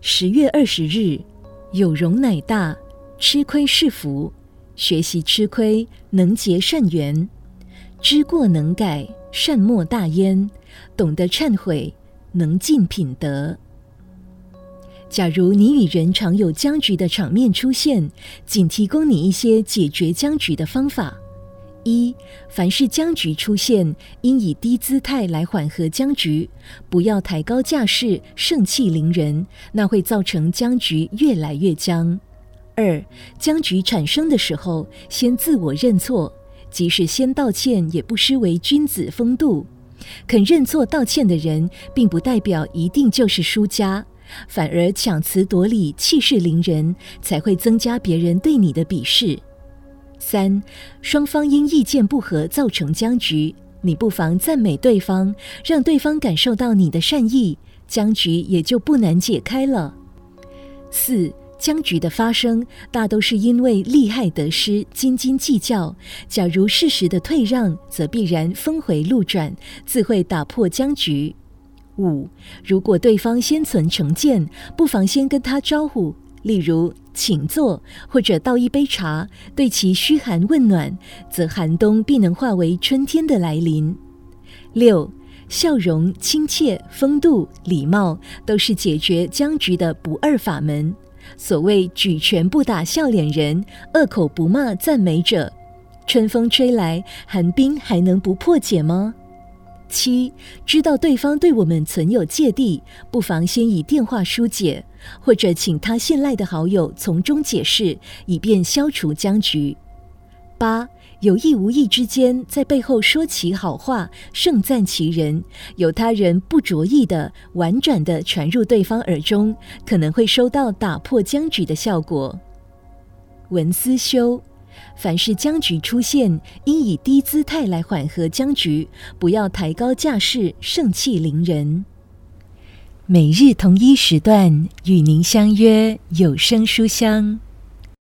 十月二十日，有容乃大，吃亏是福。学习吃亏，能结善缘；知过能改，善莫大焉。懂得忏悔，能进品德。假如你与人常有僵局的场面出现，仅提供你一些解决僵局的方法。一，凡是僵局出现，应以低姿态来缓和僵局，不要抬高架势、盛气凌人，那会造成僵局越来越僵。二，僵局产生的时候，先自我认错，即使先道歉，也不失为君子风度。肯认错道歉的人，并不代表一定就是输家，反而强词夺理、气势凌人，才会增加别人对你的鄙视。三，双方因意见不合造成僵局，你不妨赞美对方，让对方感受到你的善意，僵局也就不难解开了。四，僵局的发生大都是因为利害得失、斤斤计较。假如适时的退让，则必然峰回路转，自会打破僵局。五，如果对方先存成见，不妨先跟他招呼。例如，请坐，或者倒一杯茶，对其嘘寒问暖，则寒冬必能化为春天的来临。六，笑容、亲切、风度、礼貌，都是解决僵局的不二法门。所谓举拳不打笑脸人，恶口不骂赞美者。春风吹来，寒冰还能不破解吗？七，知道对方对我们存有芥蒂，不妨先以电话疏解，或者请他信赖的好友从中解释，以便消除僵局。八，有意无意之间在背后说其好话，盛赞其人，有他人不着意的婉转的传入对方耳中，可能会收到打破僵局的效果。文思修。凡是僵局出现，应以低姿态来缓和僵局，不要抬高架势、盛气凌人。每日同一时段与您相约有声书香。